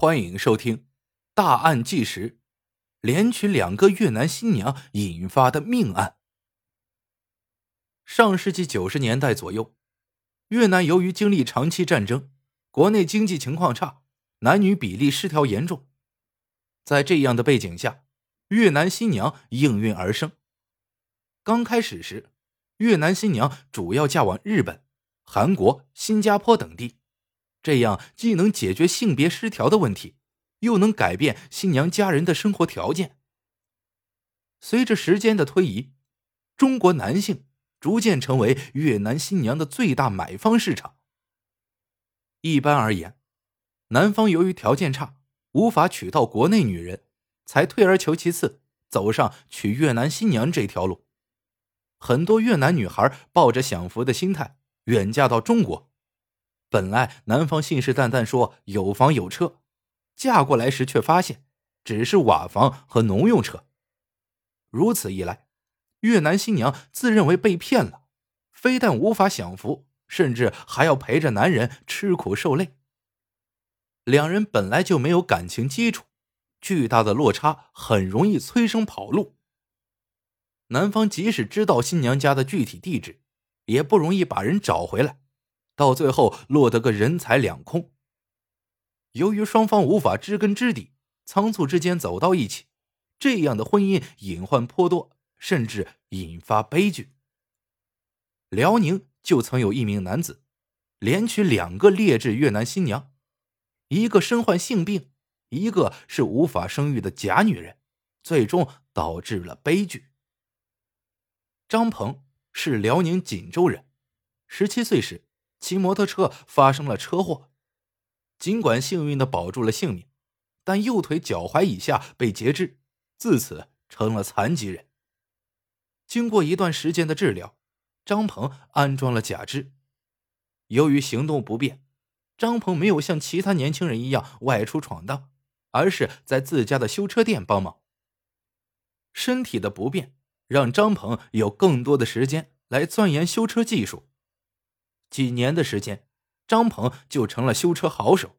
欢迎收听《大案纪实》，连娶两个越南新娘引发的命案。上世纪九十年代左右，越南由于经历长期战争，国内经济情况差，男女比例失调严重。在这样的背景下，越南新娘应运而生。刚开始时，越南新娘主要嫁往日本、韩国、新加坡等地。这样既能解决性别失调的问题，又能改变新娘家人的生活条件。随着时间的推移，中国男性逐渐成为越南新娘的最大买方市场。一般而言，男方由于条件差，无法娶到国内女人，才退而求其次，走上娶越南新娘这条路。很多越南女孩抱着享福的心态，远嫁到中国。本来男方信誓旦旦说有房有车，嫁过来时却发现只是瓦房和农用车。如此一来，越南新娘自认为被骗了，非但无法享福，甚至还要陪着男人吃苦受累。两人本来就没有感情基础，巨大的落差很容易催生跑路。男方即使知道新娘家的具体地址，也不容易把人找回来。到最后落得个人财两空。由于双方无法知根知底，仓促之间走到一起，这样的婚姻隐患颇多，甚至引发悲剧。辽宁就曾有一名男子，连娶两个劣质越南新娘，一个身患性病，一个是无法生育的假女人，最终导致了悲剧。张鹏是辽宁锦州人，十七岁时。骑摩托车发生了车祸，尽管幸运的保住了性命，但右腿脚踝以下被截肢，自此成了残疾人。经过一段时间的治疗，张鹏安装了假肢。由于行动不便，张鹏没有像其他年轻人一样外出闯荡，而是在自家的修车店帮忙。身体的不便让张鹏有更多的时间来钻研修车技术。几年的时间，张鹏就成了修车好手。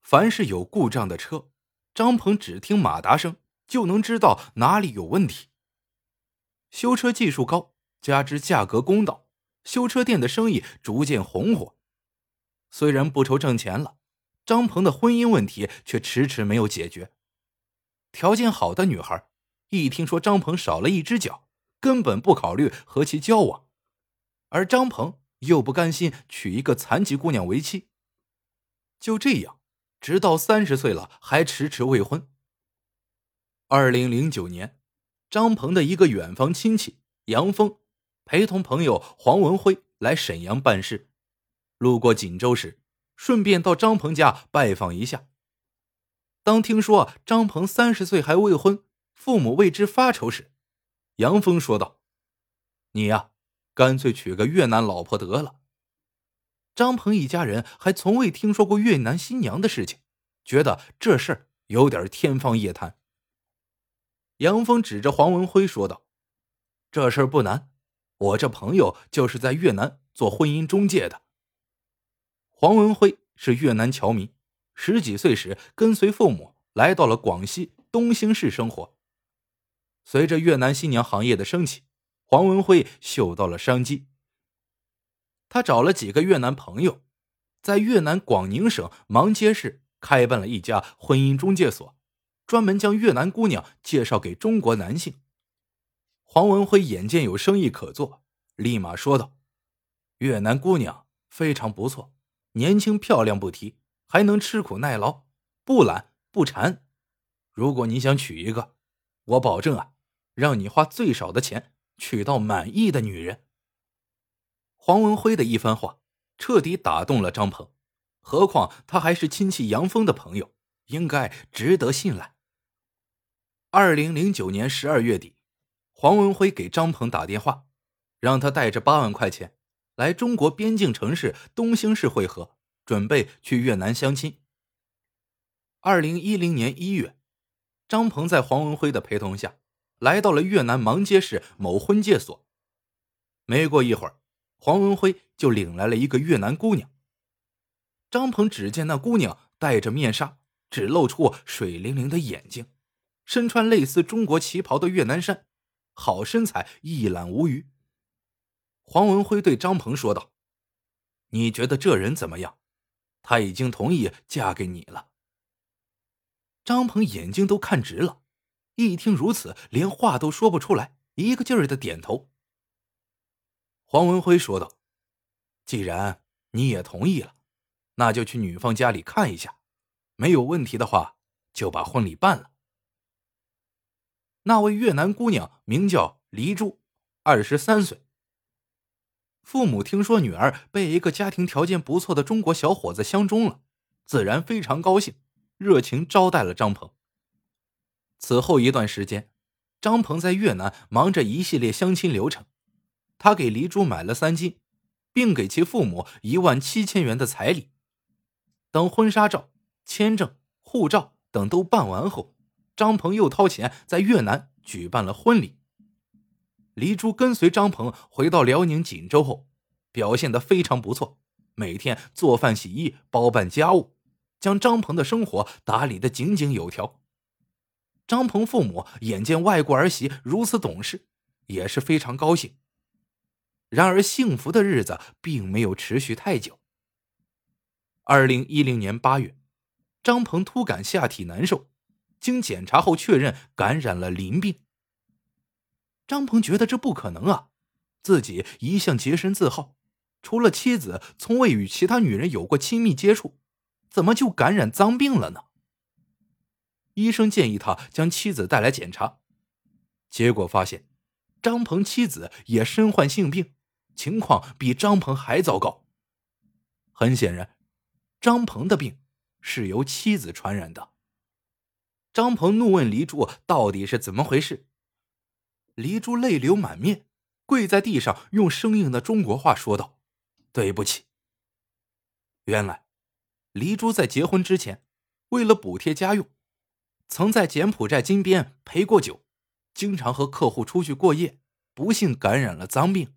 凡是有故障的车，张鹏只听马达声就能知道哪里有问题。修车技术高，加之价格公道，修车店的生意逐渐红火。虽然不愁挣钱了，张鹏的婚姻问题却迟迟没有解决。条件好的女孩一听说张鹏少了一只脚，根本不考虑和其交往。而张鹏又不甘心娶一个残疾姑娘为妻，就这样，直到三十岁了还迟迟未婚。二零零九年，张鹏的一个远房亲戚杨峰陪同朋友黄文辉来沈阳办事，路过锦州时，顺便到张鹏家拜访一下。当听说张鹏三十岁还未婚，父母为之发愁时，杨峰说道：“你呀。”干脆娶个越南老婆得了。张鹏一家人还从未听说过越南新娘的事情，觉得这事儿有点天方夜谭。杨峰指着黄文辉说道：“这事儿不难，我这朋友就是在越南做婚姻中介的。”黄文辉是越南侨民，十几岁时跟随父母来到了广西东兴市生活。随着越南新娘行业的升起。黄文辉嗅到了商机，他找了几个越南朋友，在越南广宁省芒街市开办了一家婚姻中介所，专门将越南姑娘介绍给中国男性。黄文辉眼见有生意可做，立马说道：“越南姑娘非常不错，年轻漂亮不提，还能吃苦耐劳，不懒不馋。如果你想娶一个，我保证啊，让你花最少的钱。”娶到满意的女人。黄文辉的一番话彻底打动了张鹏，何况他还是亲戚杨峰的朋友，应该值得信赖。二零零九年十二月底，黄文辉给张鹏打电话，让他带着八万块钱来中国边境城市东兴市会合，准备去越南相亲。二零一零年一月，张鹏在黄文辉的陪同下。来到了越南芒街市某婚介所，没过一会儿，黄文辉就领来了一个越南姑娘。张鹏只见那姑娘戴着面纱，只露出水灵灵的眼睛，身穿类似中国旗袍的越南衫，好身材，一览无余。黄文辉对张鹏说道：“你觉得这人怎么样？他已经同意嫁给你了。”张鹏眼睛都看直了，一听如此，连话都说不出来，一个劲儿的点头。黄文辉说道：“既然你也同意了，那就去女方家里看一下，没有问题的话，就把婚礼办了。”那位越南姑娘名叫黎珠，二十三岁。父母听说女儿被一个家庭条件不错的中国小伙子相中了，自然非常高兴，热情招待了张鹏。此后一段时间，张鹏在越南忙着一系列相亲流程，他给黎珠买了三金，并给其父母一万七千元的彩礼。等婚纱照、签证、护照等都办完后，张鹏又掏钱在越南举办了婚礼。黎珠跟随张鹏回到辽宁锦州后，表现得非常不错，每天做饭、洗衣、包办家务，将张鹏的生活打理得井井有条。张鹏父母眼见外国儿媳如此懂事，也是非常高兴。然而，幸福的日子并没有持续太久。二零一零年八月，张鹏突感下体难受，经检查后确认感染了淋病。张鹏觉得这不可能啊！自己一向洁身自好，除了妻子，从未与其他女人有过亲密接触，怎么就感染脏病了呢？医生建议他将妻子带来检查，结果发现张鹏妻子也身患性病，情况比张鹏还糟糕。很显然，张鹏的病是由妻子传染的。张鹏怒问黎珠：“到底是怎么回事？”黎珠泪流满面，跪在地上，用生硬的中国话说道：“对不起。”原来，黎珠在结婚之前，为了补贴家用，曾在柬埔寨金边陪过酒，经常和客户出去过夜，不幸感染了脏病。